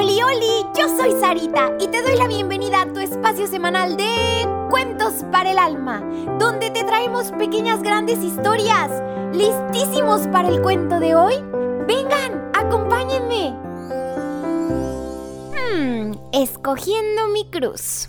Oli, oli, yo soy Sarita y te doy la bienvenida a tu espacio semanal de Cuentos para el Alma, donde te traemos pequeñas grandes historias. ¿Listísimos para el cuento de hoy? Vengan, acompáñenme. Hmm, escogiendo mi cruz.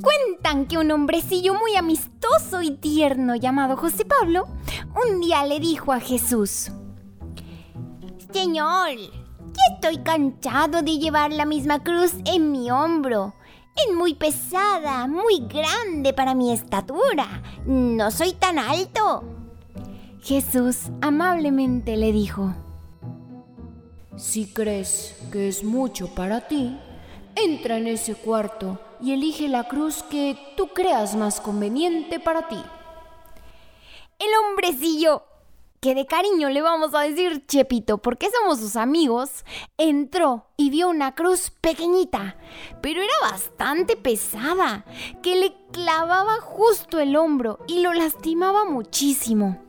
Cuentan que un hombrecillo muy amistoso y tierno llamado José Pablo un día le dijo a Jesús, Señor, ya estoy cansado de llevar la misma cruz en mi hombro. Es muy pesada, muy grande para mi estatura. No soy tan alto. Jesús amablemente le dijo, Si crees que es mucho para ti, entra en ese cuarto y elige la cruz que tú creas más conveniente para ti. El hombrecillo que de cariño le vamos a decir Chepito porque somos sus amigos, entró y vio una cruz pequeñita, pero era bastante pesada, que le clavaba justo el hombro y lo lastimaba muchísimo.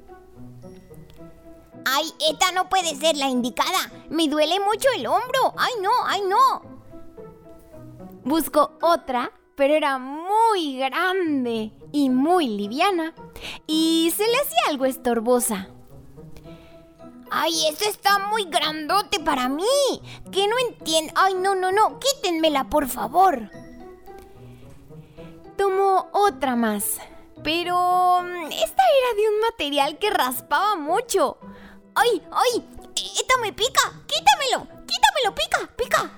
Ay, esta no puede ser la indicada. Me duele mucho el hombro. Ay, no, ay, no. Buscó otra, pero era muy grande y muy liviana, y se le hacía algo estorbosa. Ay, eso está muy grandote para mí. Que no entiendo. Ay, no, no, no. Quítenmela, por favor. Tomó otra más. Pero mm, esta era de un material que raspaba mucho. ¡Ay, ay! ¡Esta me pica! ¡Quítamelo! ¡Quítamelo! ¡Pica! ¡Pica!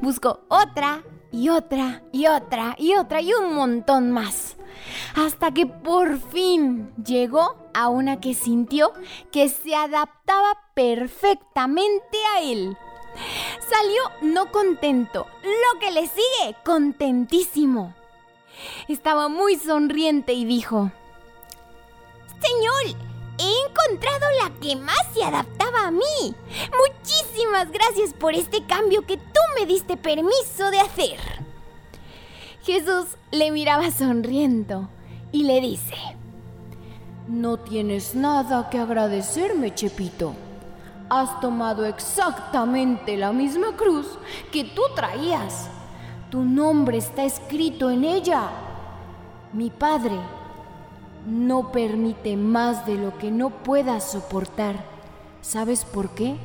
Buscó otra y otra y otra y otra y un montón más. Hasta que por fin llegó a una que sintió que se adaptaba perfectamente a él. Salió no contento, lo que le sigue contentísimo. Estaba muy sonriente y dijo, Señor, he encontrado la que más se adaptaba a mí. Muchísimas gracias por este cambio que tú me diste permiso de hacer. Jesús le miraba sonriendo y le dice, No tienes nada que agradecerme, Chepito. Has tomado exactamente la misma cruz que tú traías. Tu nombre está escrito en ella. Mi Padre no permite más de lo que no puedas soportar. ¿Sabes por qué?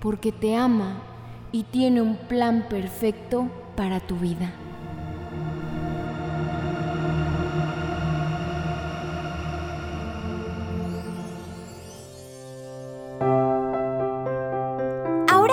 Porque te ama y tiene un plan perfecto para tu vida.